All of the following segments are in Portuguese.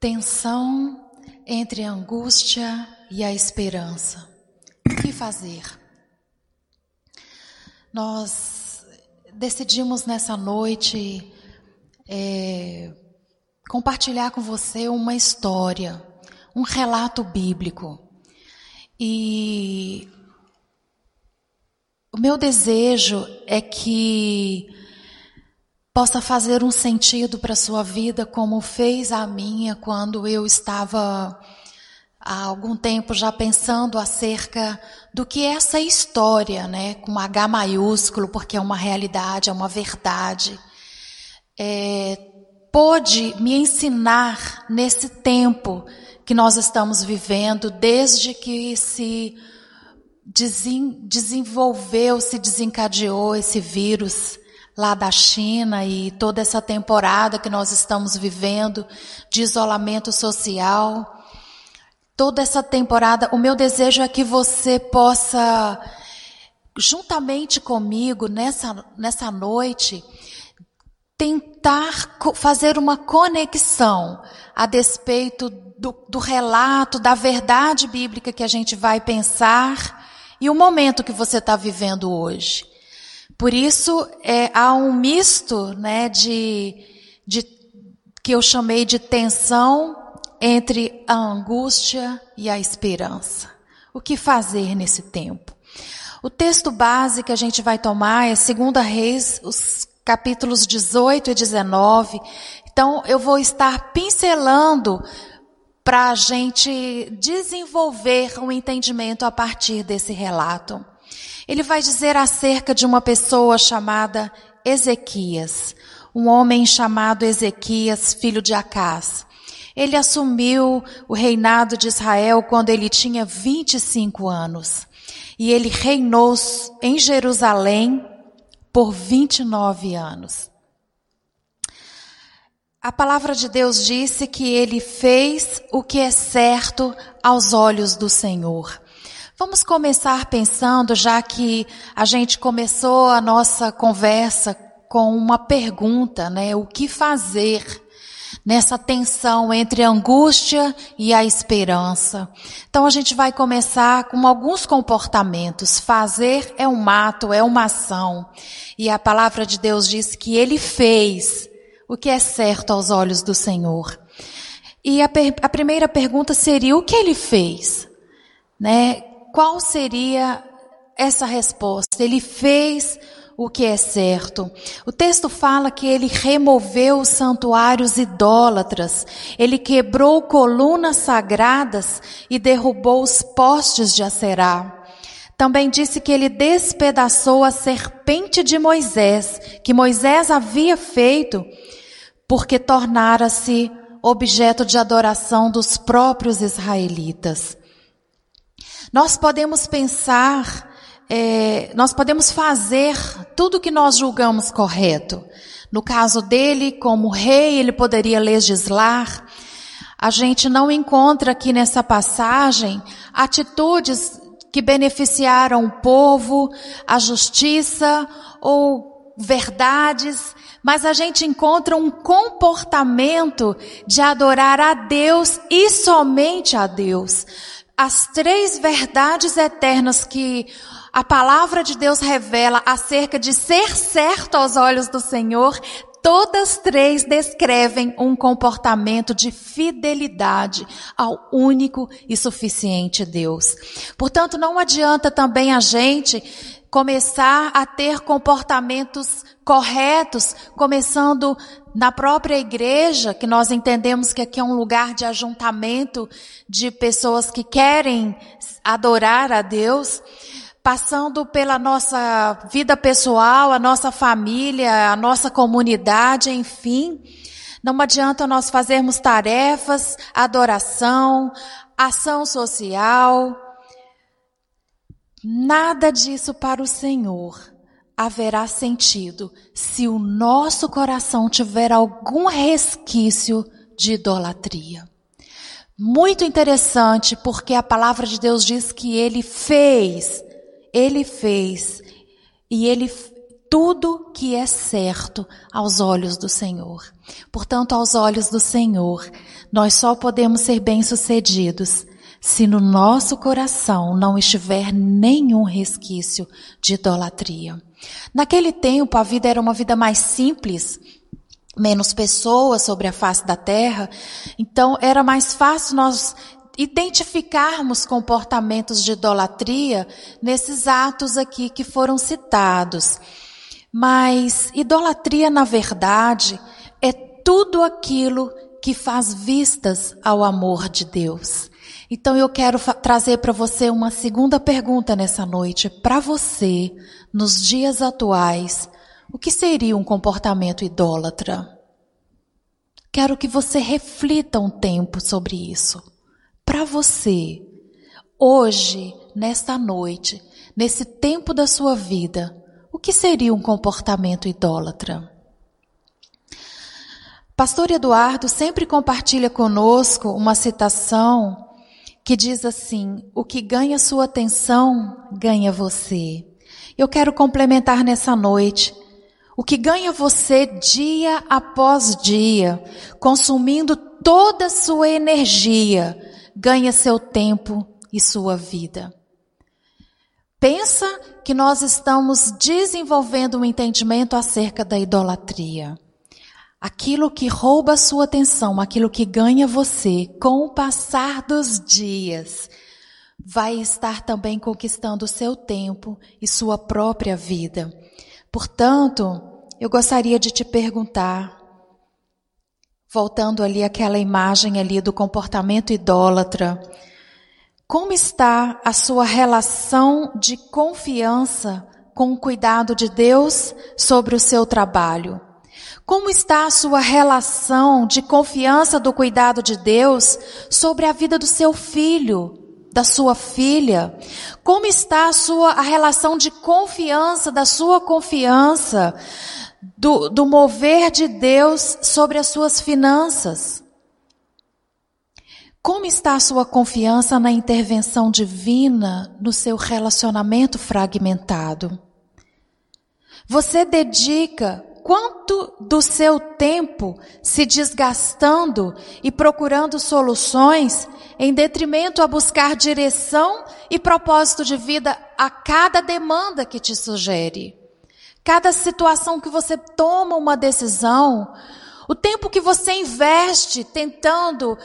Tensão entre a angústia e a esperança. O que fazer? Nós decidimos nessa noite é, compartilhar com você uma história, um relato bíblico. E o meu desejo é que possa fazer um sentido para a sua vida, como fez a minha quando eu estava há algum tempo já pensando acerca do que essa história, né, com H maiúsculo, porque é uma realidade, é uma verdade, é, pôde me ensinar nesse tempo que nós estamos vivendo, desde que se desenvolveu, se desencadeou esse vírus lá da China e toda essa temporada que nós estamos vivendo de isolamento social. Toda essa temporada, o meu desejo é que você possa, juntamente comigo, nessa, nessa noite, tentar fazer uma conexão a despeito do, do relato, da verdade bíblica que a gente vai pensar e o momento que você está vivendo hoje. Por isso, é, há um misto né, de, de, que eu chamei de tensão entre a angústia e a esperança. O que fazer nesse tempo? O texto base que a gente vai tomar é 2 Reis, os capítulos 18 e 19. Então, eu vou estar pincelando para a gente desenvolver um entendimento a partir desse relato. Ele vai dizer acerca de uma pessoa chamada Ezequias, um homem chamado Ezequias, filho de Acás. Ele assumiu o reinado de Israel quando ele tinha 25 anos. E ele reinou em Jerusalém por 29 anos. A palavra de Deus disse que ele fez o que é certo aos olhos do Senhor. Vamos começar pensando, já que a gente começou a nossa conversa com uma pergunta, né? O que fazer nessa tensão entre a angústia e a esperança? Então a gente vai começar com alguns comportamentos. Fazer é um ato, é uma ação. E a palavra de Deus diz que ele fez o que é certo aos olhos do Senhor. E a, a primeira pergunta seria: o que ele fez? Né? Qual seria essa resposta? Ele fez o que é certo. O texto fala que ele removeu os santuários idólatras, ele quebrou colunas sagradas e derrubou os postes de Acerá. Também disse que ele despedaçou a serpente de Moisés, que Moisés havia feito, porque tornara-se objeto de adoração dos próprios israelitas. Nós podemos pensar, é, nós podemos fazer tudo o que nós julgamos correto. No caso dele, como rei, ele poderia legislar. A gente não encontra aqui nessa passagem atitudes que beneficiaram o povo, a justiça ou verdades, mas a gente encontra um comportamento de adorar a Deus e somente a Deus as três verdades eternas que a palavra de Deus revela acerca de ser certo aos olhos do Senhor, todas três descrevem um comportamento de fidelidade ao único e suficiente Deus. Portanto, não adianta também a gente começar a ter comportamentos corretos, começando na própria igreja, que nós entendemos que aqui é um lugar de ajuntamento de pessoas que querem adorar a Deus, passando pela nossa vida pessoal, a nossa família, a nossa comunidade, enfim. Não adianta nós fazermos tarefas, adoração, ação social, Nada disso para o Senhor haverá sentido se o nosso coração tiver algum resquício de idolatria. Muito interessante, porque a palavra de Deus diz que ele fez, ele fez, e ele tudo que é certo aos olhos do Senhor. Portanto, aos olhos do Senhor, nós só podemos ser bem-sucedidos se no nosso coração não estiver nenhum resquício de idolatria. Naquele tempo, a vida era uma vida mais simples, menos pessoas sobre a face da terra, então era mais fácil nós identificarmos comportamentos de idolatria nesses atos aqui que foram citados. Mas idolatria, na verdade, é tudo aquilo que faz vistas ao amor de Deus. Então eu quero trazer para você uma segunda pergunta nessa noite. Para você, nos dias atuais, o que seria um comportamento idólatra? Quero que você reflita um tempo sobre isso. Para você, hoje, nesta noite, nesse tempo da sua vida, o que seria um comportamento idólatra? Pastor Eduardo sempre compartilha conosco uma citação que diz assim: O que ganha sua atenção, ganha você. Eu quero complementar nessa noite. O que ganha você dia após dia, consumindo toda a sua energia, ganha seu tempo e sua vida. Pensa que nós estamos desenvolvendo um entendimento acerca da idolatria. Aquilo que rouba sua atenção, aquilo que ganha você com o passar dos dias, vai estar também conquistando o seu tempo e sua própria vida. Portanto, eu gostaria de te perguntar, voltando ali aquela imagem ali do comportamento idólatra, como está a sua relação de confiança com o cuidado de Deus sobre o seu trabalho? Como está a sua relação de confiança do cuidado de Deus sobre a vida do seu filho, da sua filha? Como está a sua a relação de confiança, da sua confiança, do, do mover de Deus sobre as suas finanças? Como está a sua confiança na intervenção divina no seu relacionamento fragmentado? Você dedica quanto do seu tempo se desgastando e procurando soluções em detrimento a buscar direção e propósito de vida a cada demanda que te sugere. Cada situação que você toma uma decisão, o tempo que você investe tentando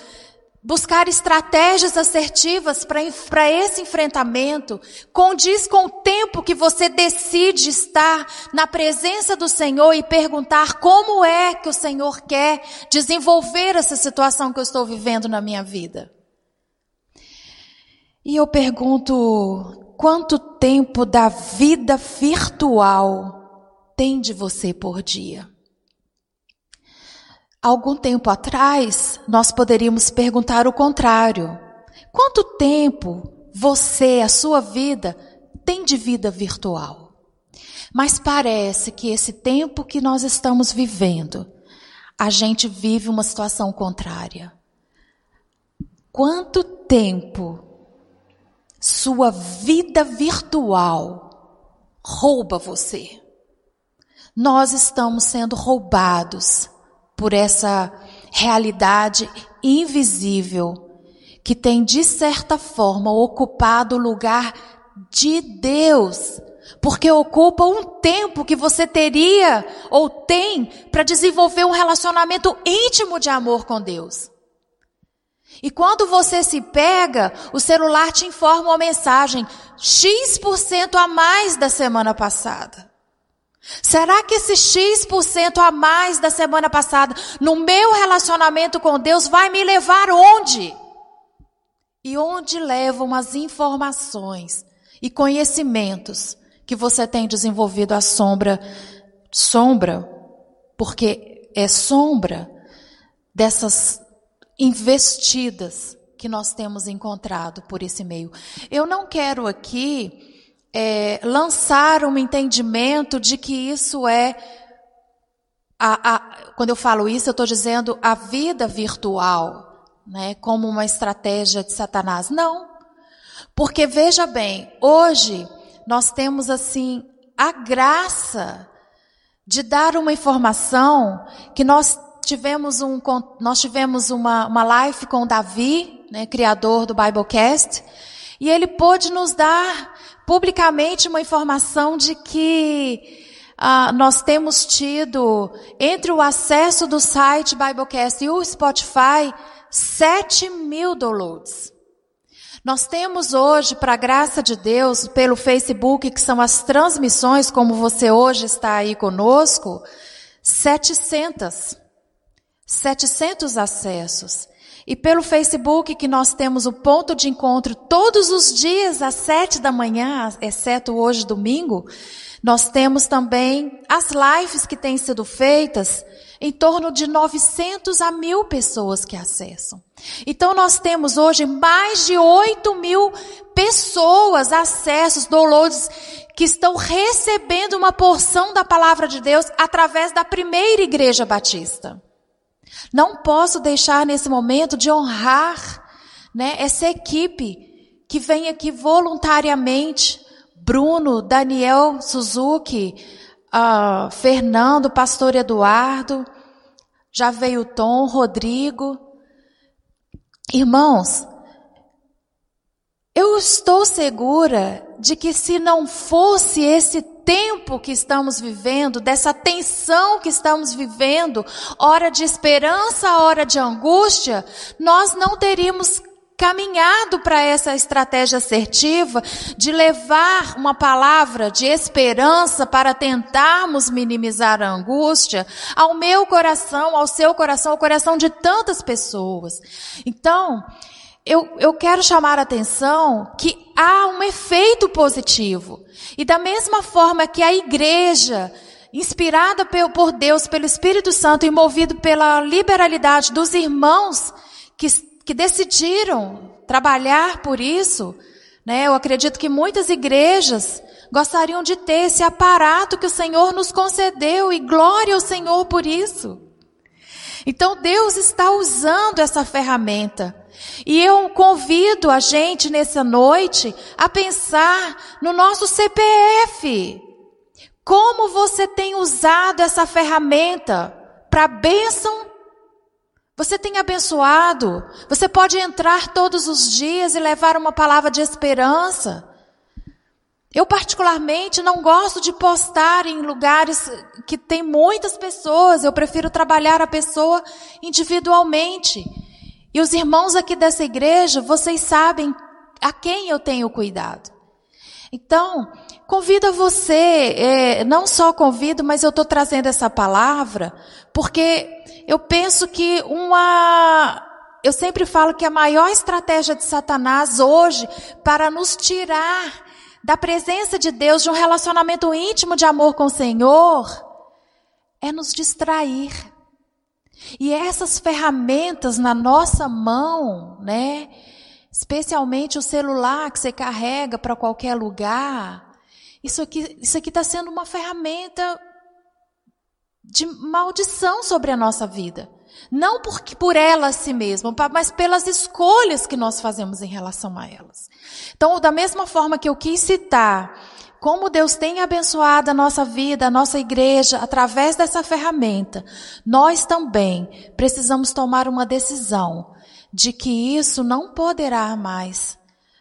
buscar estratégias assertivas para esse enfrentamento condiz com o tempo que você decide estar na presença do Senhor e perguntar como é que o Senhor quer desenvolver essa situação que eu estou vivendo na minha vida. E eu pergunto, quanto tempo da vida virtual tem de você por dia? Algum tempo atrás, nós poderíamos perguntar o contrário. Quanto tempo você, a sua vida, tem de vida virtual? Mas parece que esse tempo que nós estamos vivendo, a gente vive uma situação contrária. Quanto tempo sua vida virtual rouba você? Nós estamos sendo roubados por essa realidade invisível que tem, de certa forma, ocupado o lugar de Deus. Porque ocupa um tempo que você teria ou tem para desenvolver um relacionamento íntimo de amor com Deus. E quando você se pega, o celular te informa uma mensagem X% a mais da semana passada. Será que esse X% a mais da semana passada no meu relacionamento com Deus vai me levar onde? E onde levam as informações e conhecimentos que você tem desenvolvido à sombra, sombra, porque é sombra dessas investidas que nós temos encontrado por esse meio. Eu não quero aqui é, lançar um entendimento de que isso é. A, a, quando eu falo isso, eu estou dizendo a vida virtual, né, como uma estratégia de Satanás. Não. Porque veja bem, hoje nós temos assim a graça de dar uma informação que nós tivemos um nós tivemos uma, uma live com o Davi, né, criador do Biblecast, e ele pôde nos dar publicamente uma informação de que ah, nós temos tido entre o acesso do site Biblecast e o Spotify 7 mil downloads. Nós temos hoje, para a graça de Deus, pelo Facebook, que são as transmissões, como você hoje está aí conosco, 700. 700 acessos. E pelo Facebook, que nós temos o ponto de encontro todos os dias às sete da manhã, exceto hoje, domingo, nós temos também as lives que têm sido feitas, em torno de 900 a mil pessoas que acessam. Então nós temos hoje mais de 8 mil pessoas, acessos, downloads, que estão recebendo uma porção da palavra de Deus através da primeira igreja batista. Não posso deixar nesse momento de honrar né, essa equipe que vem aqui voluntariamente Bruno, Daniel Suzuki, uh, Fernando, Pastor Eduardo, já veio Tom, Rodrigo. Irmãos, eu estou segura de que se não fosse esse tempo que estamos vivendo, dessa tensão que estamos vivendo, hora de esperança, hora de angústia, nós não teríamos caminhado para essa estratégia assertiva de levar uma palavra de esperança para tentarmos minimizar a angústia ao meu coração, ao seu coração, ao coração de tantas pessoas. Então, eu, eu quero chamar a atenção que há um efeito positivo. E da mesma forma que a igreja, inspirada por Deus, pelo Espírito Santo e movido pela liberalidade dos irmãos que que decidiram trabalhar por isso, né? Eu acredito que muitas igrejas gostariam de ter esse aparato que o Senhor nos concedeu e glória ao Senhor por isso. Então Deus está usando essa ferramenta. E eu convido a gente nessa noite a pensar no nosso CPF. Como você tem usado essa ferramenta para bênção você tem abençoado. Você pode entrar todos os dias e levar uma palavra de esperança. Eu, particularmente, não gosto de postar em lugares que tem muitas pessoas. Eu prefiro trabalhar a pessoa individualmente. E os irmãos aqui dessa igreja, vocês sabem a quem eu tenho cuidado. Então, convido você, é, não só convido, mas eu estou trazendo essa palavra, porque eu penso que uma. Eu sempre falo que a maior estratégia de Satanás hoje para nos tirar da presença de Deus, de um relacionamento íntimo de amor com o Senhor, é nos distrair. E essas ferramentas na nossa mão, né? Especialmente o celular que você carrega para qualquer lugar. Isso aqui, isso aqui está sendo uma ferramenta de maldição sobre a nossa vida. Não porque por ela a si mesma, mas pelas escolhas que nós fazemos em relação a elas. Então, da mesma forma que eu quis citar como Deus tem abençoado a nossa vida, a nossa igreja, através dessa ferramenta, nós também precisamos tomar uma decisão de que isso não poderá mais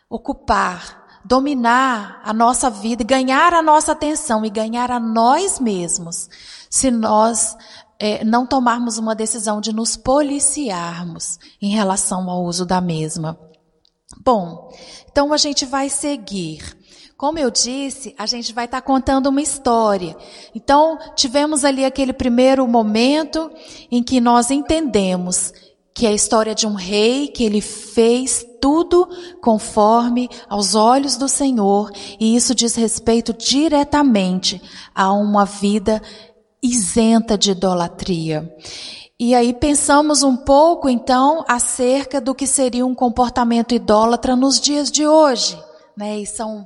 ocupar, dominar a nossa vida, ganhar a nossa atenção e ganhar a nós mesmos se nós é, não tomarmos uma decisão de nos policiarmos em relação ao uso da mesma. Bom, então a gente vai seguir. Como eu disse, a gente vai estar tá contando uma história. Então, tivemos ali aquele primeiro momento em que nós entendemos que é a história de um rei que ele fez tudo conforme aos olhos do Senhor, e isso diz respeito diretamente a uma vida isenta de idolatria. E aí pensamos um pouco então acerca do que seria um comportamento idólatra nos dias de hoje, né? E são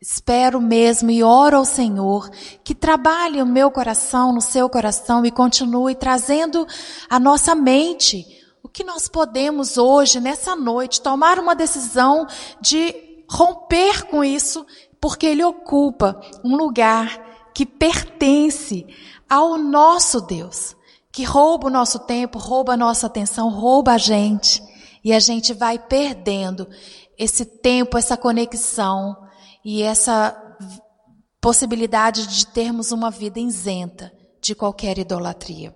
espero mesmo e oro ao Senhor que trabalhe o meu coração, no seu coração e continue trazendo a nossa mente o que nós podemos hoje nessa noite tomar uma decisão de romper com isso, porque ele ocupa um lugar que pertence ao nosso Deus, que rouba o nosso tempo, rouba a nossa atenção, rouba a gente. E a gente vai perdendo esse tempo, essa conexão e essa possibilidade de termos uma vida isenta de qualquer idolatria.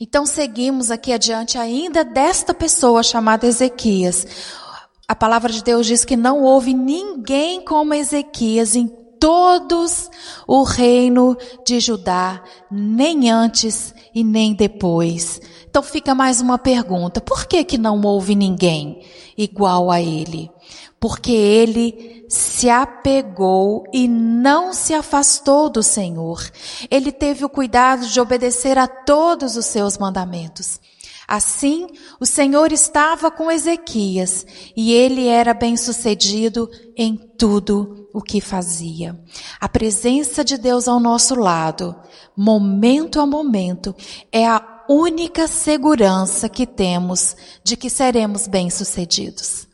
Então seguimos aqui adiante ainda desta pessoa chamada Ezequias. A palavra de Deus diz que não houve ninguém como Ezequias em todos o reino de Judá, nem antes e nem depois. Então fica mais uma pergunta: por que que não houve ninguém igual a ele? Porque ele se apegou e não se afastou do Senhor. Ele teve o cuidado de obedecer a todos os seus mandamentos. Assim, o Senhor estava com Ezequias e ele era bem-sucedido em tudo o que fazia. A presença de Deus ao nosso lado, momento a momento, é a única segurança que temos de que seremos bem-sucedidos.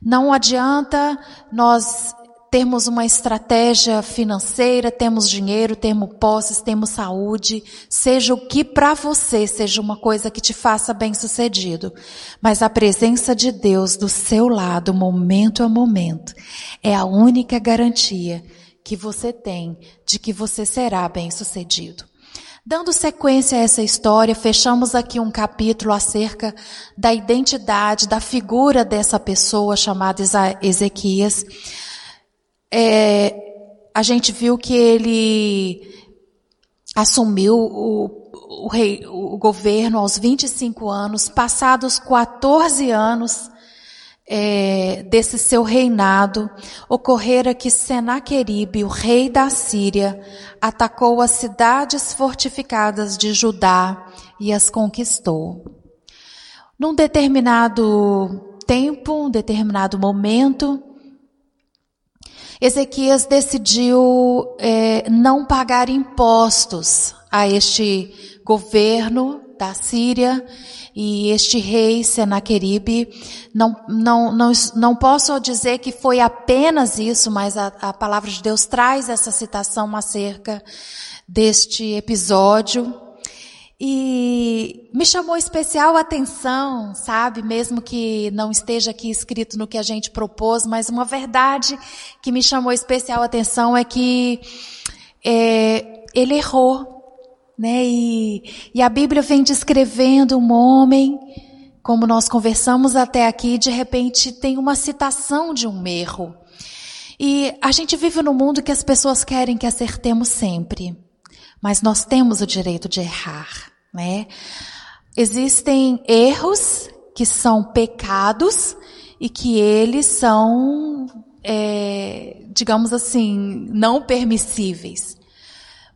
Não adianta nós termos uma estratégia financeira, temos dinheiro, temos posses, temos saúde, seja o que para você seja uma coisa que te faça bem-sucedido. Mas a presença de Deus do seu lado, momento a momento, é a única garantia que você tem de que você será bem-sucedido. Dando sequência a essa história, fechamos aqui um capítulo acerca da identidade, da figura dessa pessoa chamada Ezequias é, a gente viu que ele assumiu o, o, rei, o governo aos 25 anos, passados 14 anos é, desse seu reinado, ocorrera que Senaqueribe, o rei da Síria, atacou as cidades fortificadas de Judá e as conquistou. Num determinado tempo, um determinado momento, Ezequias decidiu é, não pagar impostos a este governo da Síria e este rei Senaqueribe. Não, não, não, não posso dizer que foi apenas isso, mas a, a palavra de Deus traz essa citação acerca deste episódio. E me chamou especial atenção, sabe? Mesmo que não esteja aqui escrito no que a gente propôs, mas uma verdade que me chamou especial atenção é que é, ele errou, né? E, e a Bíblia vem descrevendo um homem, como nós conversamos até aqui, de repente tem uma citação de um erro. E a gente vive num mundo que as pessoas querem que acertemos sempre. Mas nós temos o direito de errar, né? Existem erros que são pecados e que eles são, é, digamos assim, não permissíveis.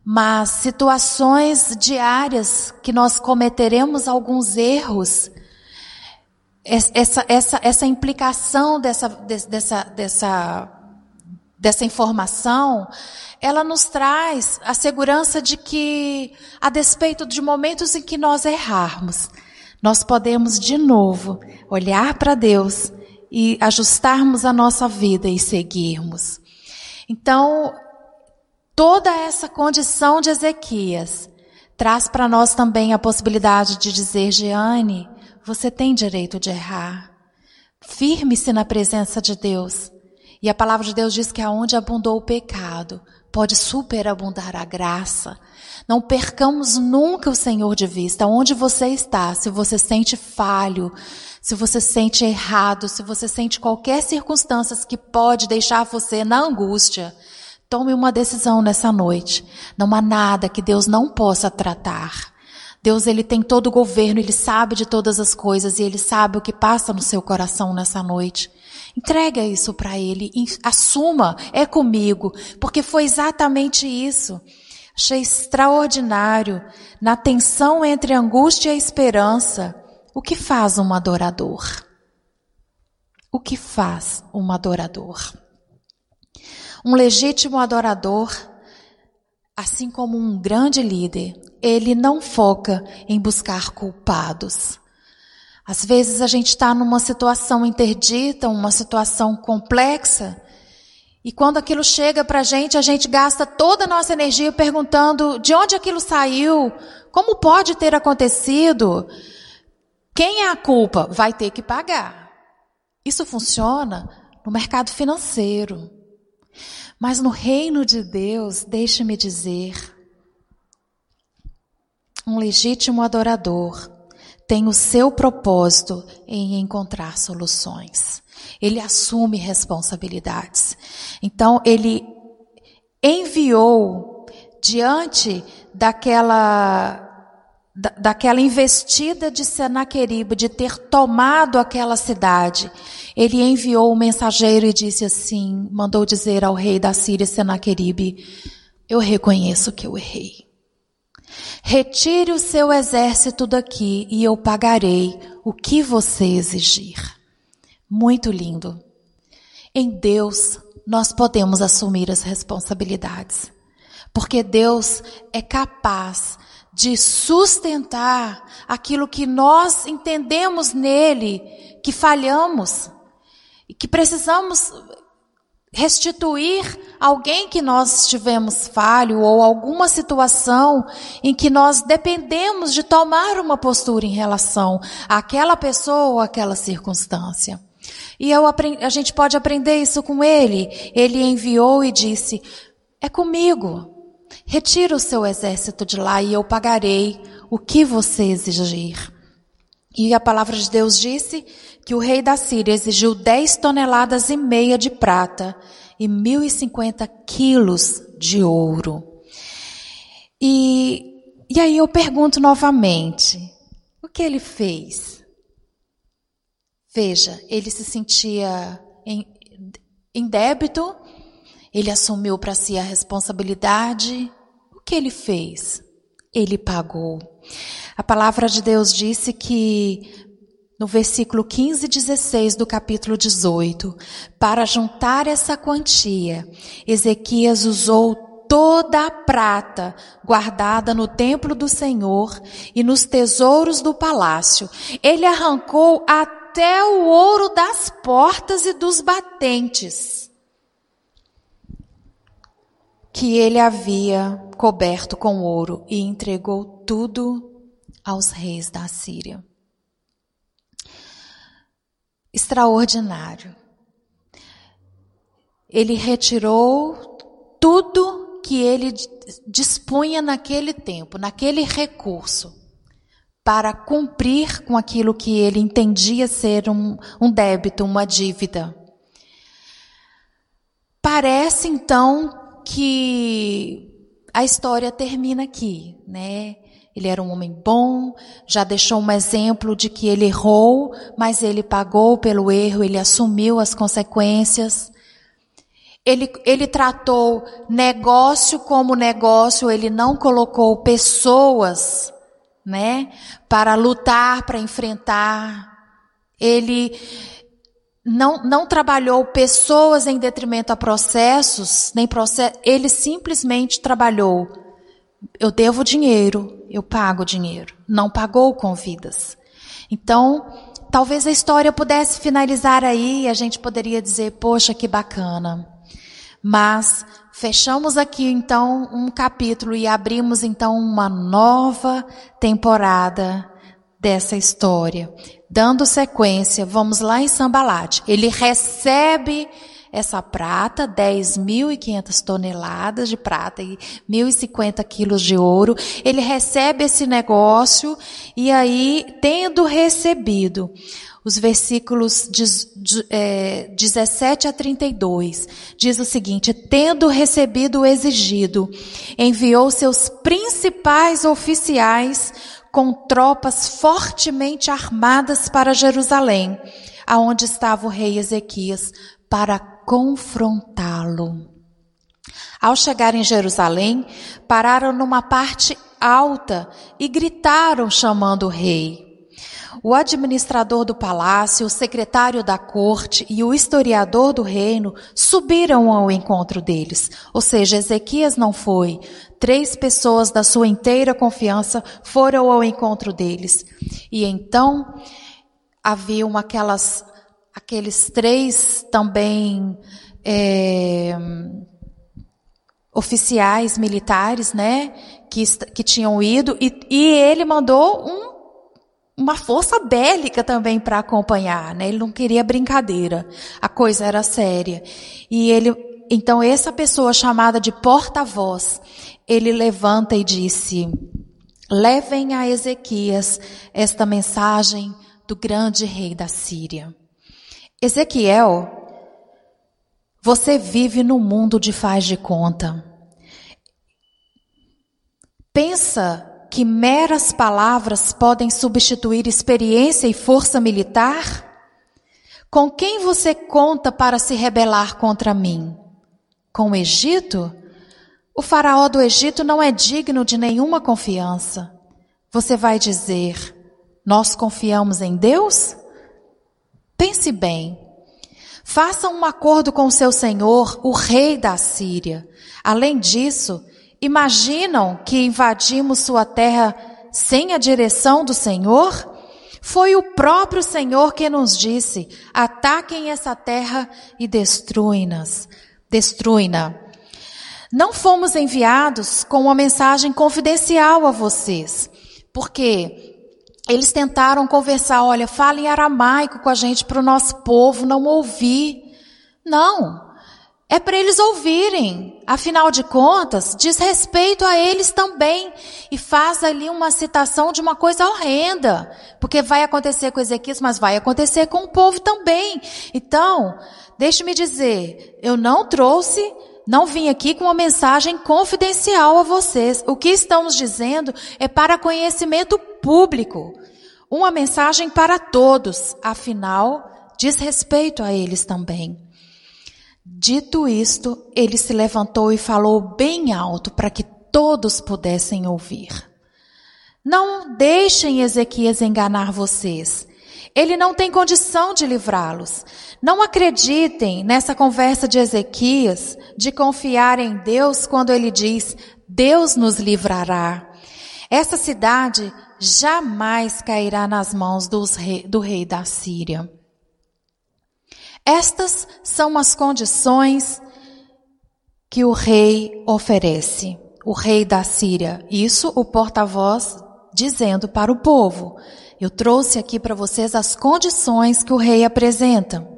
Mas situações diárias que nós cometeremos alguns erros, essa, essa, essa implicação dessa, dessa, dessa, dessa informação, ela nos traz a segurança de que, a despeito de momentos em que nós errarmos, nós podemos de novo olhar para Deus e ajustarmos a nossa vida e seguirmos. Então, toda essa condição de Ezequias traz para nós também a possibilidade de dizer, Jeane, você tem direito de errar. Firme-se na presença de Deus. E a palavra de Deus diz que aonde abundou o pecado, pode superabundar a graça. Não percamos nunca o Senhor de vista. Onde você está, se você sente falho, se você sente errado, se você sente qualquer circunstância que pode deixar você na angústia, tome uma decisão nessa noite. Não há nada que Deus não possa tratar. Deus, ele tem todo o governo, ele sabe de todas as coisas e ele sabe o que passa no seu coração nessa noite. Entrega isso para Ele, assuma, é comigo, porque foi exatamente isso. Achei extraordinário, na tensão entre angústia e esperança, o que faz um adorador? O que faz um adorador? Um legítimo adorador, assim como um grande líder, ele não foca em buscar culpados. Às vezes a gente está numa situação interdita, uma situação complexa, E quando aquilo chega para a gente, a gente gasta toda a nossa energia perguntando de onde aquilo saiu, como pode ter acontecido, quem é a culpa? Vai ter que pagar. Isso funciona no mercado financeiro. Mas no reino de Deus, deixe-me dizer, um legítimo adorador tem o seu propósito em encontrar soluções. Ele assume responsabilidades. Então, ele enviou diante daquela daquela investida de Senaqueribe, de ter tomado aquela cidade, ele enviou o um mensageiro e disse assim, mandou dizer ao rei da Síria, Senaqueribe, eu reconheço que eu errei. Retire o seu exército daqui e eu pagarei o que você exigir. Muito lindo. Em Deus, nós podemos assumir as responsabilidades. Porque Deus é capaz de sustentar aquilo que nós entendemos nele que falhamos e que precisamos restituir alguém que nós tivemos falho ou alguma situação em que nós dependemos de tomar uma postura em relação àquela pessoa ou àquela circunstância. E eu, a gente pode aprender isso com ele. Ele enviou e disse: É comigo. Retira o seu exército de lá e eu pagarei o que você exigir. E a palavra de Deus disse que o rei da Síria exigiu 10 toneladas e meia de prata e 1.050 quilos de ouro. E, e aí eu pergunto novamente, o que ele fez? Veja, ele se sentia em, em débito ele assumiu para si a responsabilidade. O que ele fez? Ele pagou. A palavra de Deus disse que no versículo 15 e 16 do capítulo 18, para juntar essa quantia, Ezequias usou toda a prata guardada no templo do Senhor e nos tesouros do palácio. Ele arrancou até o ouro das portas e dos batentes que ele havia coberto com ouro e entregou tudo aos reis da Síria. Extraordinário. Ele retirou tudo que ele dispunha naquele tempo, naquele recurso, para cumprir com aquilo que ele entendia ser um, um débito, uma dívida. Parece então que a história termina aqui, né? Ele era um homem bom, já deixou um exemplo de que ele errou, mas ele pagou pelo erro, ele assumiu as consequências. Ele, ele tratou negócio como negócio, ele não colocou pessoas, né, para lutar, para enfrentar. Ele não, não trabalhou pessoas em detrimento a processos, nem processo, ele simplesmente trabalhou. Eu devo dinheiro, eu pago dinheiro. Não pagou com vidas. Então, talvez a história pudesse finalizar aí e a gente poderia dizer, poxa, que bacana. Mas fechamos aqui então um capítulo e abrimos então uma nova temporada dessa história. Dando sequência, vamos lá em Sambalate. Ele recebe essa prata, 10.500 toneladas de prata e 1.050 quilos de ouro. Ele recebe esse negócio e aí, tendo recebido, os versículos de, de, é, 17 a 32, diz o seguinte: Tendo recebido o exigido, enviou seus principais oficiais com tropas fortemente armadas para Jerusalém, aonde estava o rei Ezequias, para confrontá-lo. Ao chegar em Jerusalém, pararam numa parte alta e gritaram chamando o rei. O administrador do palácio, o secretário da corte e o historiador do reino subiram ao encontro deles. Ou seja, Ezequias não foi. Três pessoas da sua inteira confiança foram ao encontro deles. E então haviam aquelas aqueles três também é, oficiais militares, né, que, que tinham ido, e, e ele mandou um, uma força bélica também para acompanhar, né, ele não queria brincadeira, a coisa era séria. E ele, então essa pessoa chamada de porta-voz, ele levanta e disse, levem a Ezequias esta mensagem do grande rei da Síria. Ezequiel, você vive no mundo de faz de conta. Pensa que meras palavras podem substituir experiência e força militar? Com quem você conta para se rebelar contra mim? Com o Egito? O faraó do Egito não é digno de nenhuma confiança. Você vai dizer: Nós confiamos em Deus? Pense bem. Faça um acordo com seu senhor, o rei da Síria. Além disso, imaginam que invadimos sua terra sem a direção do Senhor? Foi o próprio Senhor que nos disse: ataquem essa terra e destruem-nas. Destruem-na. Não fomos enviados com uma mensagem confidencial a vocês, porque eles tentaram conversar, olha, fala em aramaico com a gente para o nosso povo não ouvir. Não, é para eles ouvirem. Afinal de contas, diz respeito a eles também. E faz ali uma citação de uma coisa horrenda. Porque vai acontecer com Ezequias, mas vai acontecer com o povo também. Então, deixe-me dizer, eu não trouxe não vim aqui com uma mensagem confidencial a vocês. O que estamos dizendo é para conhecimento público. Uma mensagem para todos, afinal, diz respeito a eles também. Dito isto, ele se levantou e falou bem alto para que todos pudessem ouvir. Não deixem Ezequias enganar vocês. Ele não tem condição de livrá-los. Não acreditem nessa conversa de Ezequias de confiar em Deus quando ele diz: Deus nos livrará. Essa cidade jamais cairá nas mãos rei, do rei da Síria. Estas são as condições que o rei oferece, o rei da Síria. Isso o porta-voz dizendo para o povo. Eu trouxe aqui para vocês as condições que o rei apresenta.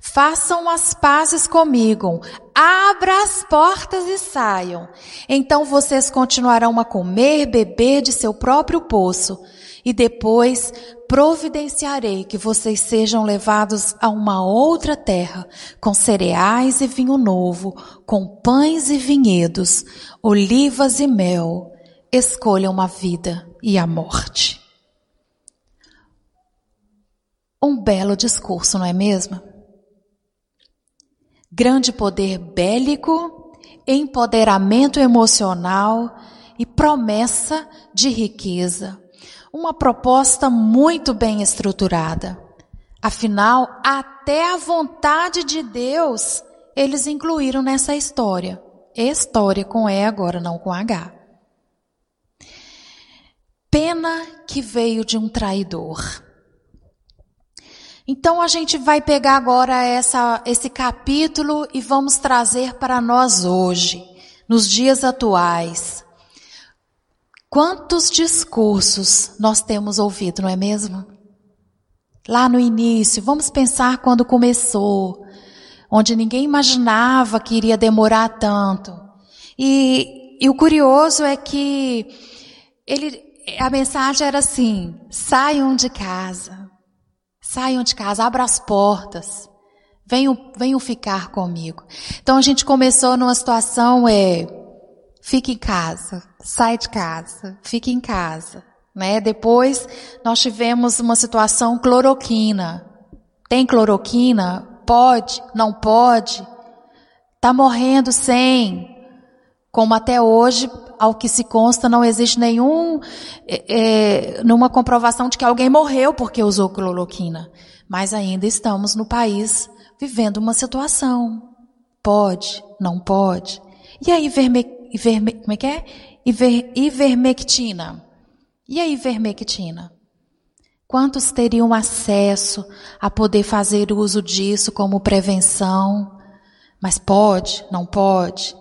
Façam as pazes comigo, abra as portas e saiam. Então vocês continuarão a comer, beber de seu próprio poço, e depois providenciarei que vocês sejam levados a uma outra terra, com cereais e vinho novo, com pães e vinhedos, olivas e mel. Escolham a vida e a morte. Um belo discurso, não é mesmo? Grande poder bélico, empoderamento emocional e promessa de riqueza. Uma proposta muito bem estruturada. Afinal, até a vontade de Deus eles incluíram nessa história. História com E agora, não com H. Pena que veio de um traidor. Então a gente vai pegar agora essa, esse capítulo e vamos trazer para nós hoje, nos dias atuais. Quantos discursos nós temos ouvido, não é mesmo? Lá no início, vamos pensar quando começou, onde ninguém imaginava que iria demorar tanto. E, e o curioso é que ele, a mensagem era assim: saiam de casa. Saiam de casa, abra as portas. Venham, venham ficar comigo. Então a gente começou numa situação é fique em casa, sai de casa, fique em casa, né? Depois nós tivemos uma situação cloroquina. Tem cloroquina? Pode? Não pode? Tá morrendo sem? Como até hoje ao que se consta, não existe nenhum, é, é, numa comprovação de que alguém morreu porque usou cloroquina. Mas ainda estamos no país vivendo uma situação. Pode, não pode. E a iverme, iverme, como é que é? Iver, ivermectina. E a ivermectina? Quantos teriam acesso a poder fazer uso disso como prevenção? Mas pode? Não pode?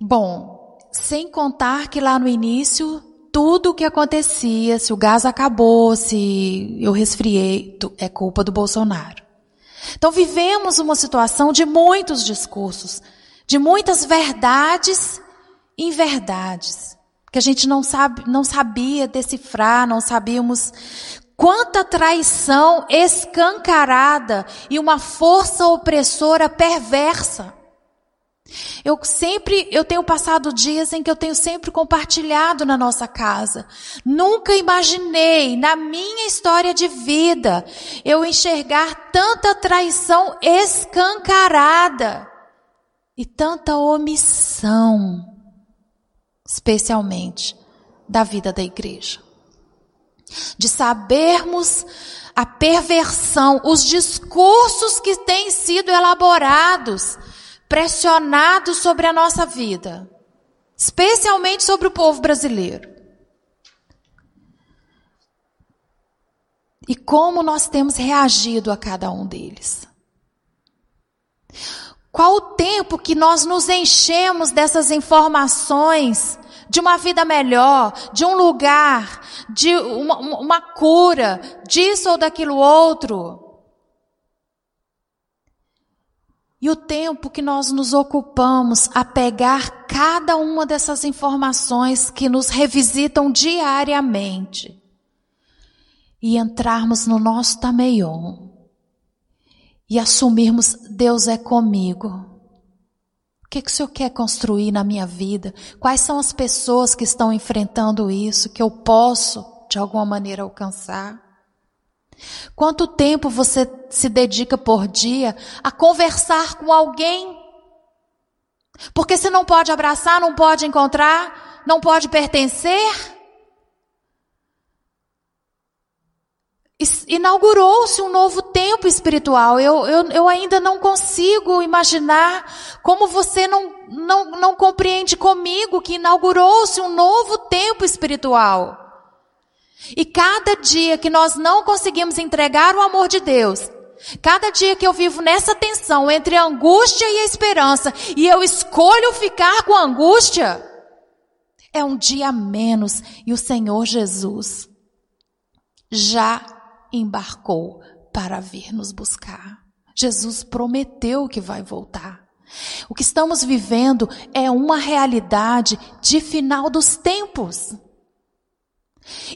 Bom, sem contar que lá no início, tudo o que acontecia, se o gás acabou, se eu resfriei, é culpa do Bolsonaro. Então vivemos uma situação de muitos discursos, de muitas verdades e inverdades que a gente não sabe, não sabia decifrar, não sabíamos quanta traição escancarada e uma força opressora perversa. Eu sempre, eu tenho passado dias em que eu tenho sempre compartilhado na nossa casa. Nunca imaginei na minha história de vida eu enxergar tanta traição escancarada e tanta omissão especialmente da vida da igreja. De sabermos a perversão, os discursos que têm sido elaborados, pressionados sobre a nossa vida, especialmente sobre o povo brasileiro. E como nós temos reagido a cada um deles. Qual o tempo que nós nos enchemos dessas informações de uma vida melhor, de um lugar, de uma, uma cura, disso ou daquilo outro? E o tempo que nós nos ocupamos a pegar cada uma dessas informações que nos revisitam diariamente e entrarmos no nosso tameion e assumirmos Deus é comigo. O que, que o Senhor quer construir na minha vida? Quais são as pessoas que estão enfrentando isso que eu posso, de alguma maneira, alcançar? Quanto tempo você se dedica por dia a conversar com alguém? Porque você não pode abraçar, não pode encontrar, não pode pertencer? inaugurou-se um novo tempo espiritual. Eu, eu, eu ainda não consigo imaginar como você não, não, não compreende comigo que inaugurou-se um novo tempo espiritual. E cada dia que nós não conseguimos entregar o amor de Deus, cada dia que eu vivo nessa tensão entre a angústia e a esperança, e eu escolho ficar com a angústia, é um dia menos e o Senhor Jesus já embarcou para vir nos buscar. Jesus prometeu que vai voltar. O que estamos vivendo é uma realidade de final dos tempos.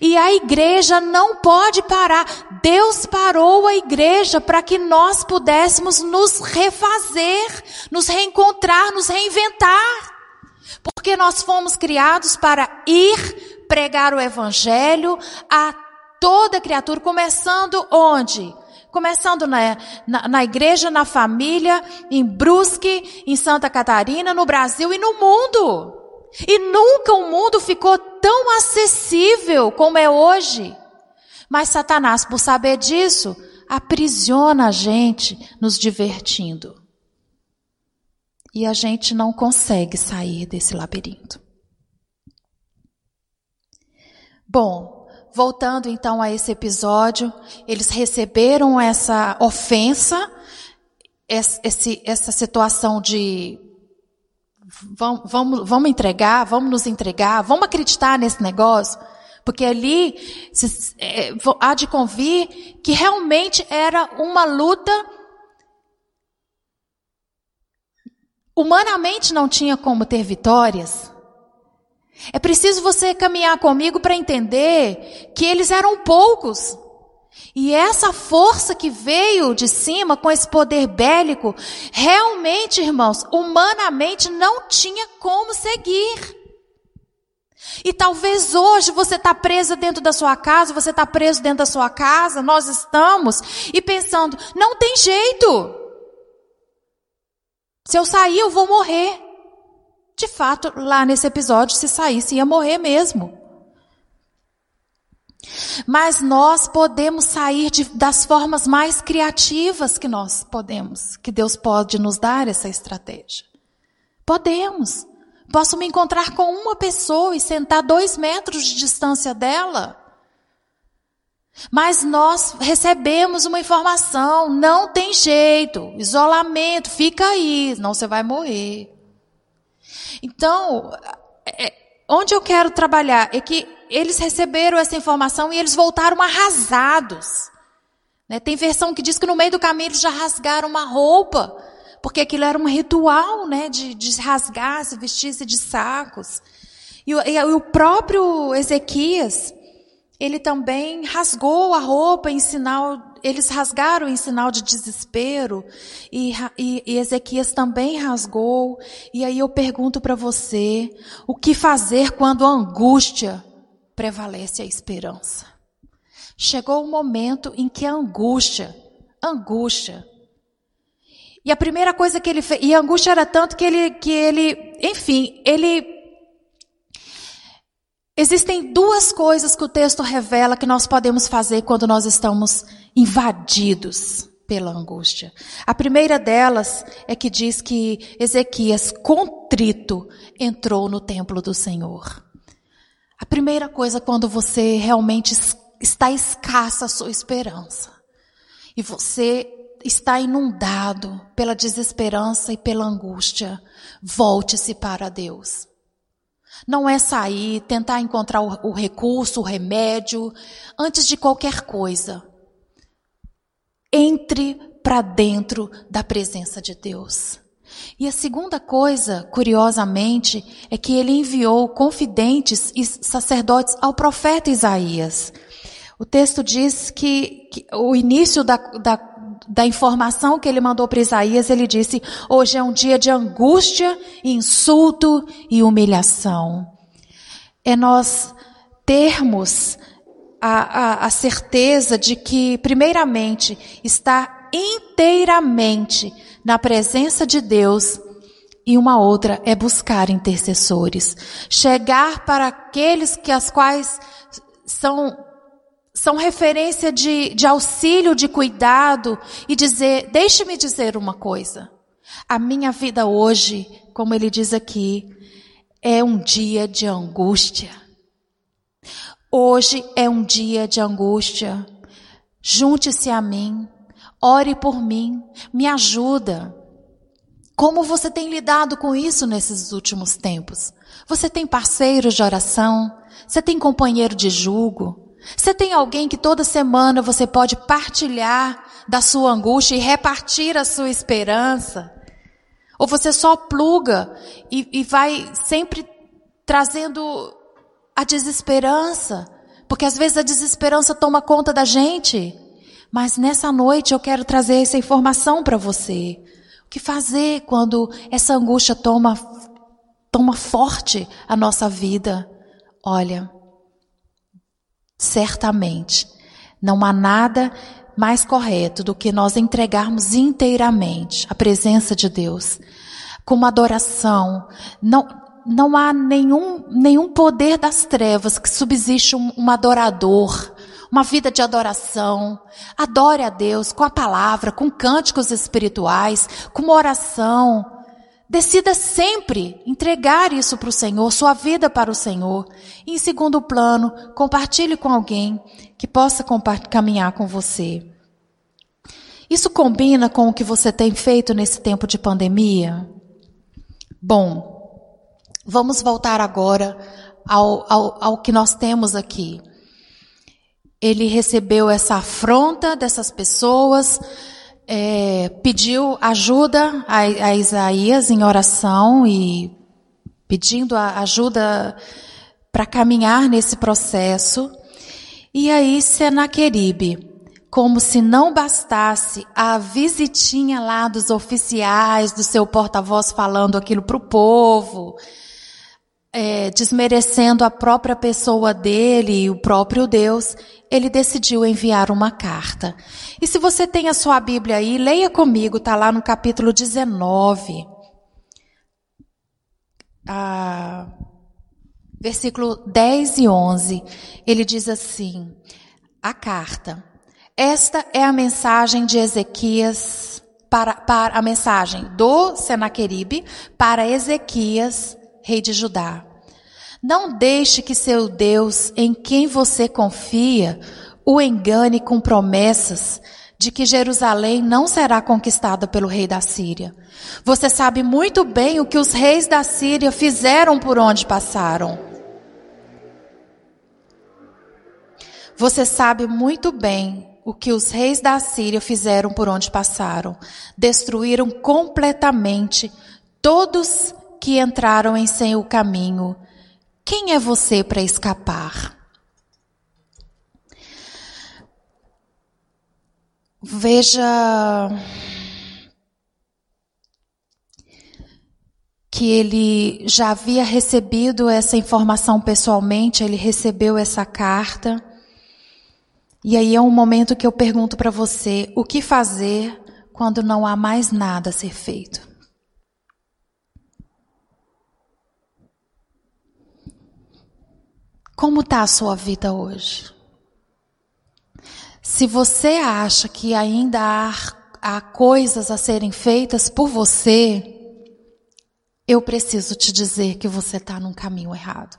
E a igreja não pode parar. Deus parou a igreja para que nós pudéssemos nos refazer, nos reencontrar, nos reinventar. Porque nós fomos criados para ir pregar o evangelho a toda criatura, começando onde? Começando na, na, na, igreja, na família, em Brusque, em Santa Catarina, no Brasil e no mundo. E nunca o mundo ficou tão acessível como é hoje. Mas Satanás, por saber disso, aprisiona a gente nos divertindo. E a gente não consegue sair desse labirinto. Bom, voltando então a esse episódio, eles receberam essa ofensa, essa situação de vamos, vamos, vamos entregar, vamos nos entregar, vamos acreditar nesse negócio, porque ali se, é, há de convir que realmente era uma luta. Humanamente não tinha como ter vitórias. É preciso você caminhar comigo para entender que eles eram poucos. E essa força que veio de cima com esse poder bélico, realmente, irmãos, humanamente não tinha como seguir. E talvez hoje você está presa dentro da sua casa, você está preso dentro da sua casa, nós estamos, e pensando, não tem jeito. Se eu sair, eu vou morrer. De fato, lá nesse episódio, se saísse, ia morrer mesmo. Mas nós podemos sair de, das formas mais criativas que nós podemos, que Deus pode nos dar essa estratégia. Podemos. Posso me encontrar com uma pessoa e sentar dois metros de distância dela. Mas nós recebemos uma informação, não tem jeito, isolamento, fica aí, senão você vai morrer. Então, é, onde eu quero trabalhar é que eles receberam essa informação e eles voltaram arrasados. Né? Tem versão que diz que no meio do caminho eles já rasgaram uma roupa, porque aquilo era um ritual né? de, de rasgar, se vestir-se de sacos. E, e, e o próprio Ezequias, ele também rasgou a roupa em sinal, eles rasgaram em sinal de desespero, e, e, e Ezequias também rasgou. E aí eu pergunto para você, o que fazer quando a angústia prevalece a esperança? Chegou o momento em que a angústia, angústia, e a primeira coisa que ele fez, e a angústia era tanto que ele, que ele, enfim, ele Existem duas coisas que o texto revela que nós podemos fazer quando nós estamos invadidos pela angústia. A primeira delas é que diz que Ezequias, contrito, entrou no templo do Senhor. A primeira coisa quando você realmente está escassa a sua esperança e você está inundado pela desesperança e pela angústia, volte-se para Deus. Não é sair, tentar encontrar o, o recurso, o remédio, antes de qualquer coisa. Entre para dentro da presença de Deus. E a segunda coisa, curiosamente, é que ele enviou confidentes e sacerdotes ao profeta Isaías. O texto diz que, que o início da, da da informação que ele mandou para Isaías, ele disse: Hoje é um dia de angústia, insulto e humilhação. É nós termos a, a, a certeza de que, primeiramente, está inteiramente na presença de Deus e uma outra é buscar intercessores, chegar para aqueles que as quais são são referência de, de auxílio, de cuidado e dizer, deixe-me dizer uma coisa. A minha vida hoje, como ele diz aqui, é um dia de angústia. Hoje é um dia de angústia. Junte-se a mim, ore por mim, me ajuda. Como você tem lidado com isso nesses últimos tempos? Você tem parceiros de oração? Você tem companheiro de julgo? Você tem alguém que toda semana você pode partilhar da sua angústia e repartir a sua esperança? Ou você só pluga e, e vai sempre trazendo a desesperança? Porque às vezes a desesperança toma conta da gente. Mas nessa noite eu quero trazer essa informação para você. O que fazer quando essa angústia toma, toma forte a nossa vida? Olha, Certamente, não há nada mais correto do que nós entregarmos inteiramente a presença de Deus, com uma adoração. Não, não há nenhum, nenhum poder das trevas que subsiste um, um adorador, uma vida de adoração. Adore a Deus com a palavra, com cânticos espirituais, com uma oração. Decida sempre entregar isso para o Senhor, sua vida para o Senhor. E em segundo plano, compartilhe com alguém que possa caminhar com você. Isso combina com o que você tem feito nesse tempo de pandemia? Bom, vamos voltar agora ao, ao, ao que nós temos aqui. Ele recebeu essa afronta dessas pessoas, é, pediu ajuda a, a, Isaías em oração e pedindo ajuda para caminhar nesse processo. E aí Senaqueribe, como se não bastasse a visitinha lá dos oficiais, do seu porta-voz falando aquilo para o povo, é, desmerecendo a própria pessoa dele e o próprio Deus, ele decidiu enviar uma carta. E se você tem a sua Bíblia aí, leia comigo, está lá no capítulo 19. Ah, versículo 10 e 11. Ele diz assim: a carta. Esta é a mensagem de Ezequias para, para a mensagem do Senaqueribe para Ezequias, rei de Judá. Não deixe que seu Deus, em quem você confia, o engane com promessas de que Jerusalém não será conquistada pelo rei da Síria. Você sabe muito bem o que os reis da Síria fizeram por onde passaram. Você sabe muito bem o que os reis da Síria fizeram por onde passaram. Destruíram completamente todos que entraram em seu caminho. Quem é você para escapar? Veja que ele já havia recebido essa informação pessoalmente, ele recebeu essa carta. E aí é um momento que eu pergunto para você: o que fazer quando não há mais nada a ser feito? Como está a sua vida hoje? Se você acha que ainda há, há coisas a serem feitas por você, eu preciso te dizer que você está num caminho errado.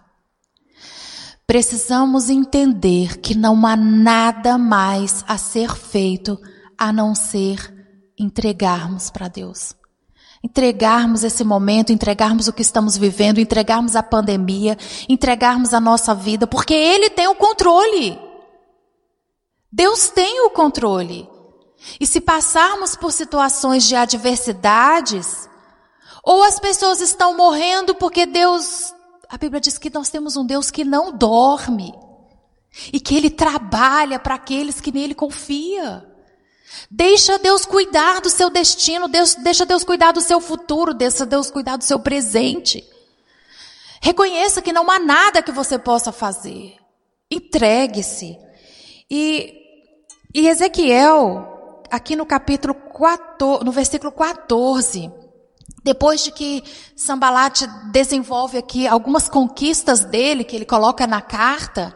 Precisamos entender que não há nada mais a ser feito a não ser entregarmos para Deus. Entregarmos esse momento, entregarmos o que estamos vivendo, entregarmos a pandemia, entregarmos a nossa vida, porque Ele tem o controle. Deus tem o controle. E se passarmos por situações de adversidades, ou as pessoas estão morrendo porque Deus, a Bíblia diz que nós temos um Deus que não dorme e que ele trabalha para aqueles que nele confia. Deixa Deus cuidar do seu destino, Deus, deixa Deus cuidar do seu futuro, deixa Deus cuidar do seu presente. Reconheça que não há nada que você possa fazer. Entregue-se. E e Ezequiel, aqui no capítulo 14, no versículo 14, depois de que Sambalate desenvolve aqui algumas conquistas dele, que ele coloca na carta,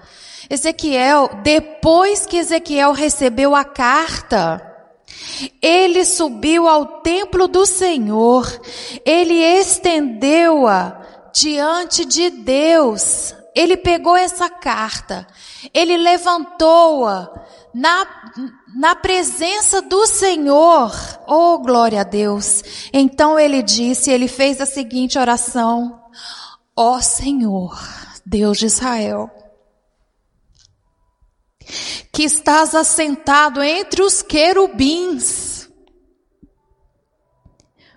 Ezequiel, depois que Ezequiel recebeu a carta, ele subiu ao templo do Senhor, ele estendeu-a diante de Deus. Ele pegou essa carta, ele levantou-a na, na presença do Senhor. Oh, glória a Deus. Então ele disse, ele fez a seguinte oração: Ó oh, Senhor, Deus de Israel, que estás assentado entre os querubins.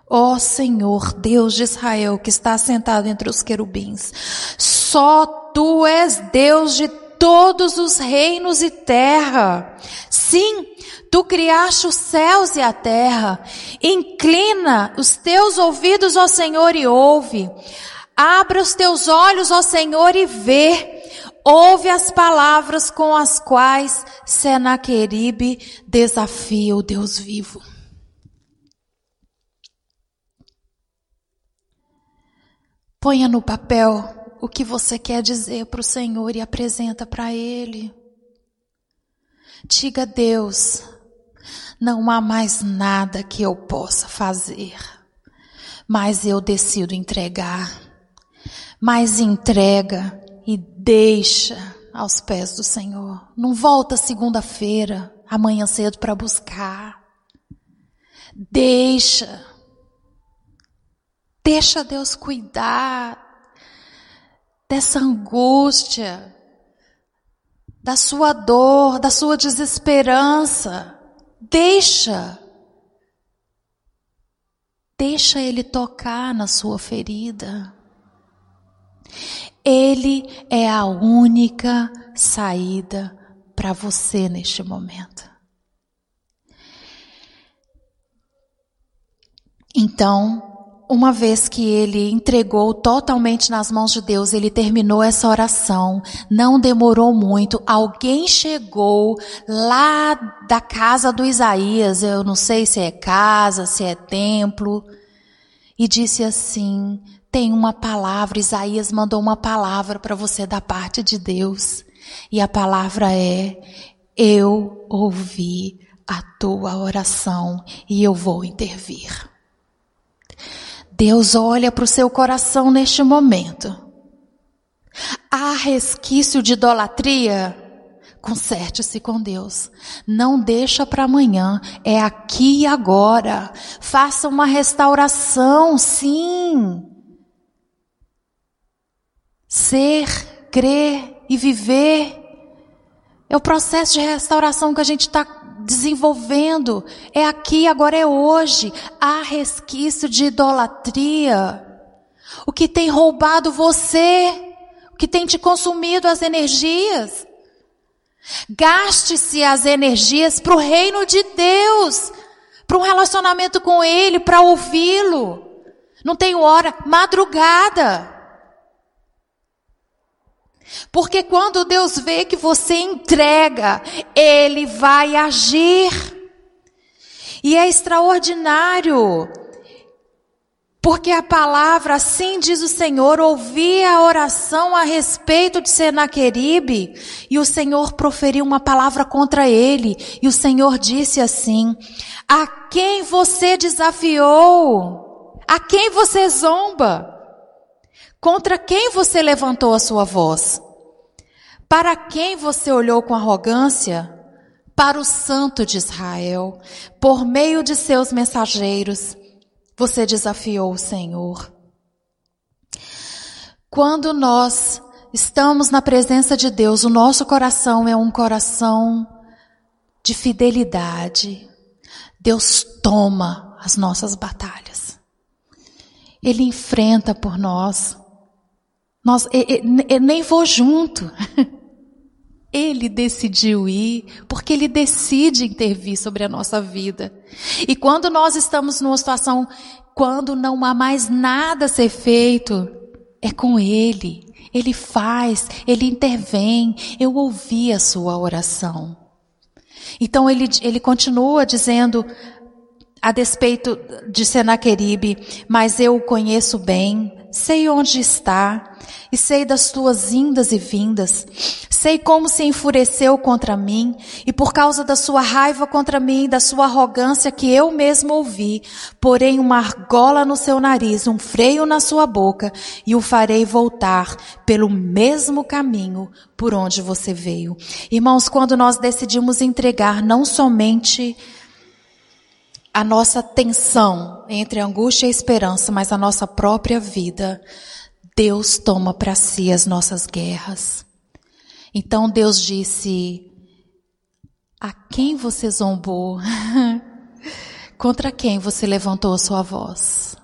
Ó Senhor, Deus de Israel, que está assentado entre os querubins, só tu és Deus de todos os reinos e terra. Sim, tu criaste os céus e a terra. Inclina os teus ouvidos ao Senhor e ouve. Abra os teus olhos ao Senhor e vê. Ouve as palavras com as quais Senaqueribe desafia o Deus vivo. Ponha no papel o que você quer dizer para o Senhor e apresenta para Ele. Diga Deus, não há mais nada que eu possa fazer, mas eu decido entregar. Mas entrega e deixa aos pés do Senhor. Não volta segunda-feira, amanhã cedo para buscar. Deixa. Deixa Deus cuidar dessa angústia, da sua dor, da sua desesperança. Deixa. Deixa Ele tocar na sua ferida. Ele é a única saída para você neste momento. Então, uma vez que ele entregou totalmente nas mãos de Deus, ele terminou essa oração. Não demorou muito. Alguém chegou lá da casa do Isaías, eu não sei se é casa, se é templo, e disse assim: tem uma palavra, Isaías mandou uma palavra para você da parte de Deus. E a palavra é: eu ouvi a tua oração e eu vou intervir. Deus olha para o seu coração neste momento. Há resquício de idolatria? Conserte-se com Deus. Não deixa para amanhã, é aqui e agora. Faça uma restauração, sim. Ser, crer e viver é o processo de restauração que a gente está desenvolvendo. É aqui, agora é hoje. Há resquício de idolatria. O que tem roubado você, o que tem te consumido as energias. Gaste-se as energias para o reino de Deus, para um relacionamento com Ele, para ouvi-lo. Não tenho hora, madrugada. Porque quando Deus vê que você entrega, Ele vai agir. E é extraordinário porque a palavra, assim diz o Senhor, ouvi a oração a respeito de Senaqueribe, e o Senhor proferiu uma palavra contra ele, e o Senhor disse assim, a quem você desafiou? A quem você zomba? Contra quem você levantou a sua voz? Para quem você olhou com arrogância? Para o Santo de Israel, por meio de seus mensageiros, você desafiou o Senhor. Quando nós estamos na presença de Deus, o nosso coração é um coração de fidelidade. Deus toma as nossas batalhas. Ele enfrenta por nós. Nós, eu, eu, nem vou junto. Ele decidiu ir, porque Ele decide intervir sobre a nossa vida. E quando nós estamos numa situação, quando não há mais nada a ser feito, é com Ele. Ele faz, Ele intervém. Eu ouvi a sua oração. Então ele, ele continua dizendo, a despeito de Senaqueribe, mas eu o conheço bem, sei onde está, e sei das tuas indas e vindas. Sei como se enfureceu contra mim, e por causa da sua raiva contra mim, da sua arrogância que eu mesmo ouvi, porém uma argola no seu nariz, um freio na sua boca, e o farei voltar pelo mesmo caminho por onde você veio. Irmãos, quando nós decidimos entregar não somente a nossa tensão entre angústia e esperança, mas a nossa própria vida, Deus toma para si as nossas guerras. Então Deus disse: A quem você zombou? Contra quem você levantou a sua voz?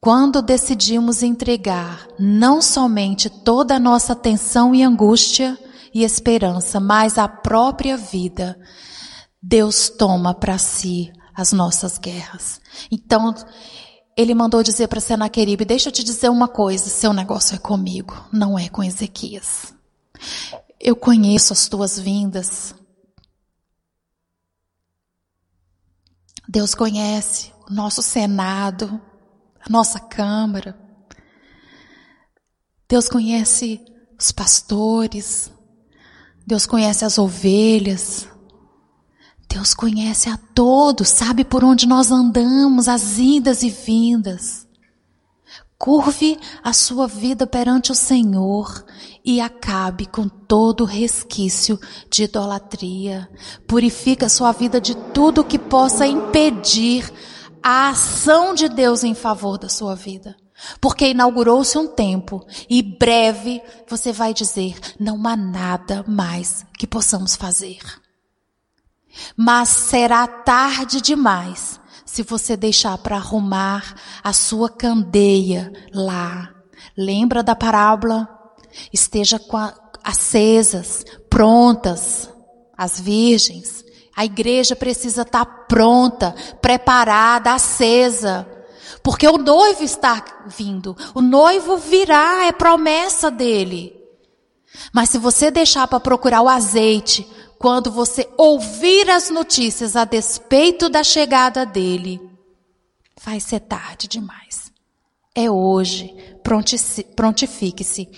Quando decidimos entregar não somente toda a nossa atenção e angústia e esperança, mas a própria vida, Deus toma para si as nossas guerras. Então, ele mandou dizer para Senaqueribe: Deixa eu te dizer uma coisa, seu negócio é comigo, não é com Ezequias. Eu conheço as tuas vindas. Deus conhece o nosso Senado, a nossa Câmara. Deus conhece os pastores. Deus conhece as ovelhas. Deus conhece a todos, sabe por onde nós andamos, as idas e vindas. Curve a sua vida perante o Senhor e acabe com todo resquício de idolatria. Purifica a sua vida de tudo que possa impedir a ação de Deus em favor da sua vida. Porque inaugurou-se um tempo e breve você vai dizer: não há nada mais que possamos fazer. Mas será tarde demais se você deixar para arrumar a sua candeia lá. Lembra da parábola? Esteja com a, acesas, prontas, as virgens. A igreja precisa estar tá pronta, preparada, acesa. Porque o noivo está vindo. O noivo virá, é promessa dele. Mas se você deixar para procurar o azeite, quando você ouvir as notícias a despeito da chegada dele, vai ser tarde demais. É hoje. Prontifique-se.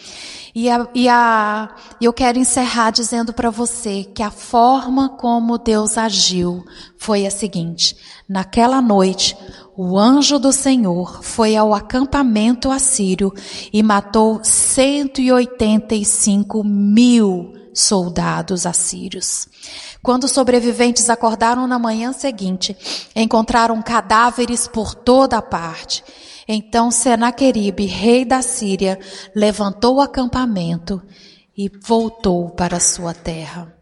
E, a, e a, eu quero encerrar dizendo para você que a forma como Deus agiu foi a seguinte: naquela noite, o anjo do Senhor foi ao acampamento assírio e matou 185 mil soldados assírios. Quando os sobreviventes acordaram na manhã seguinte, encontraram cadáveres por toda a parte. Então Senaqueribe, rei da Síria, levantou o acampamento e voltou para sua terra.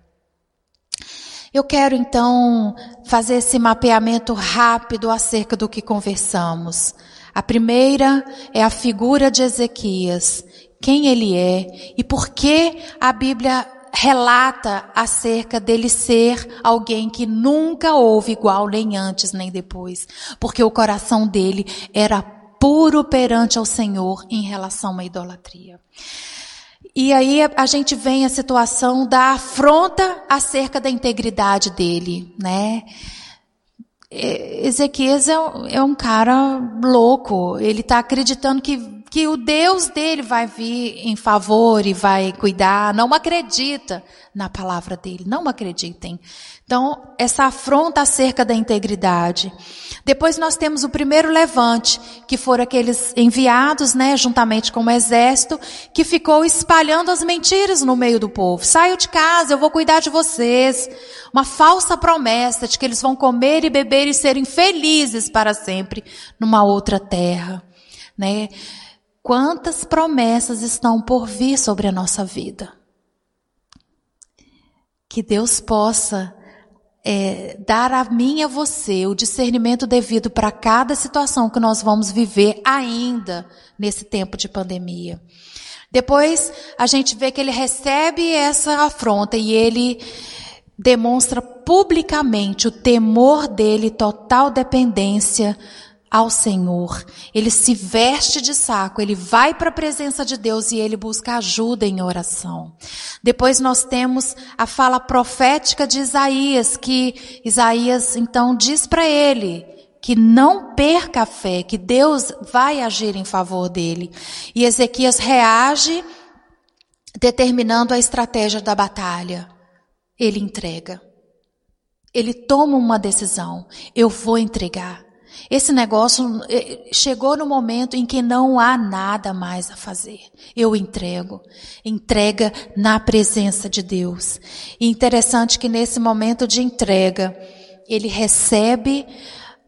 Eu quero então fazer esse mapeamento rápido acerca do que conversamos. A primeira é a figura de Ezequias, quem ele é e por que a Bíblia relata acerca dele ser alguém que nunca houve igual nem antes nem depois, porque o coração dele era puro perante ao Senhor em relação à idolatria. E aí a gente vem a situação da afronta acerca da integridade dele, né? Ezequias é, é um cara louco. Ele está acreditando que que o Deus dele vai vir em favor e vai cuidar, não acredita na palavra dele, não acreditem. Então, essa afronta acerca da integridade. Depois nós temos o primeiro levante, que foram aqueles enviados, né, juntamente com o exército, que ficou espalhando as mentiras no meio do povo. Saiu de casa, eu vou cuidar de vocês. Uma falsa promessa de que eles vão comer e beber e serem felizes para sempre numa outra terra, né? Quantas promessas estão por vir sobre a nossa vida? Que Deus possa é, dar a mim e a você o discernimento devido para cada situação que nós vamos viver ainda nesse tempo de pandemia. Depois a gente vê que ele recebe essa afronta e ele demonstra publicamente o temor dele, total dependência ao Senhor. Ele se veste de saco, ele vai para a presença de Deus e ele busca ajuda em oração. Depois nós temos a fala profética de Isaías, que Isaías então diz para ele que não perca a fé, que Deus vai agir em favor dele. E Ezequias reage determinando a estratégia da batalha. Ele entrega. Ele toma uma decisão. Eu vou entregar. Esse negócio eh, chegou no momento em que não há nada mais a fazer. Eu entrego. Entrega na presença de Deus. E interessante que nesse momento de entrega, ele recebe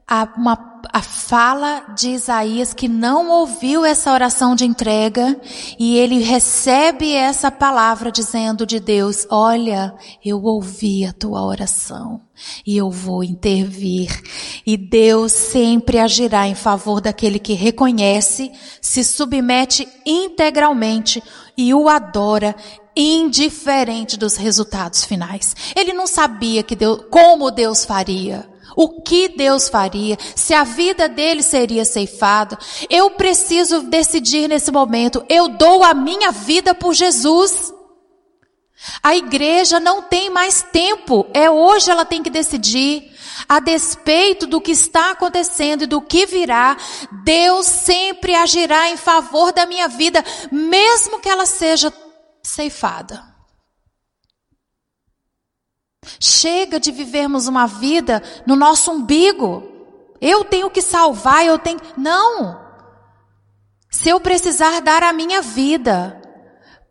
a, uma, a fala de Isaías que não ouviu essa oração de entrega e ele recebe essa palavra dizendo de Deus: Olha, eu ouvi a tua oração e eu vou intervir. E Deus sempre agirá em favor daquele que reconhece, se submete integralmente e o adora indiferente dos resultados finais. Ele não sabia que Deus, como Deus faria. O que Deus faria? Se a vida dele seria ceifada? Eu preciso decidir nesse momento. Eu dou a minha vida por Jesus. A igreja não tem mais tempo. É hoje ela tem que decidir. A despeito do que está acontecendo e do que virá, Deus sempre agirá em favor da minha vida, mesmo que ela seja ceifada. Chega de vivermos uma vida no nosso umbigo. Eu tenho que salvar, eu tenho. Não! Se eu precisar dar a minha vida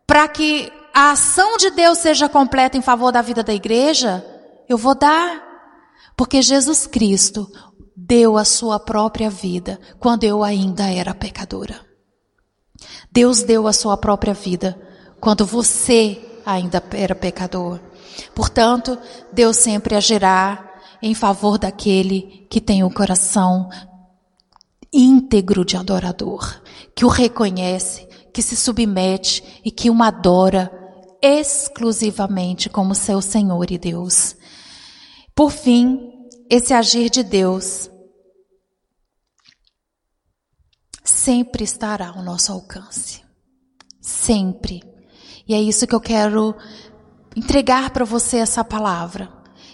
para que a ação de Deus seja completa em favor da vida da igreja, eu vou dar. Porque Jesus Cristo deu a sua própria vida quando eu ainda era pecadora. Deus deu a sua própria vida quando você ainda era pecador. Portanto, Deus sempre agirá em favor daquele que tem o coração íntegro de adorador, que o reconhece, que se submete e que o adora exclusivamente como seu Senhor e Deus. Por fim, esse agir de Deus sempre estará ao nosso alcance. Sempre. E é isso que eu quero entregar para você essa palavra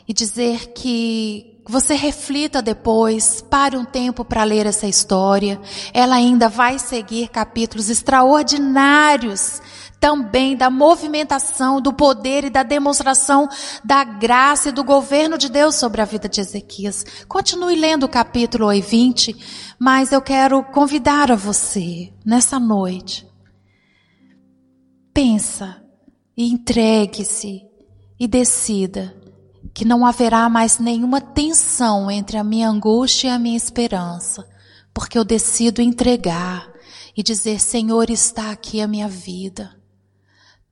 e dizer que você reflita depois, pare um tempo para ler essa história. Ela ainda vai seguir capítulos extraordinários também da movimentação, do poder e da demonstração da graça e do governo de Deus sobre a vida de Ezequias. Continue lendo o capítulo 20, mas eu quero convidar a você nessa noite. Pensa e entregue-se e decida que não haverá mais nenhuma tensão entre a minha angústia e a minha esperança, porque eu decido entregar e dizer: Senhor, está aqui a minha vida.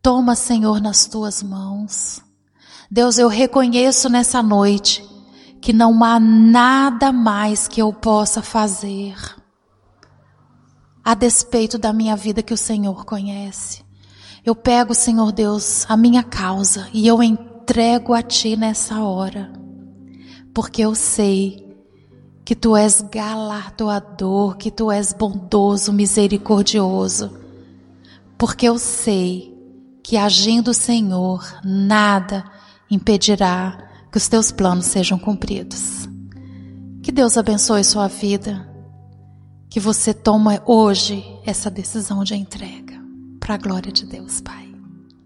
Toma, Senhor, nas tuas mãos. Deus, eu reconheço nessa noite que não há nada mais que eu possa fazer a despeito da minha vida que o Senhor conhece. Eu pego, Senhor Deus, a minha causa e eu entrego a Ti nessa hora, porque eu sei que Tu és galardoador, que Tu és bondoso, misericordioso, porque eu sei que agindo o Senhor, nada impedirá que os teus planos sejam cumpridos. Que Deus abençoe sua vida. Que você tome hoje essa decisão de entrega para a glória de Deus, Pai.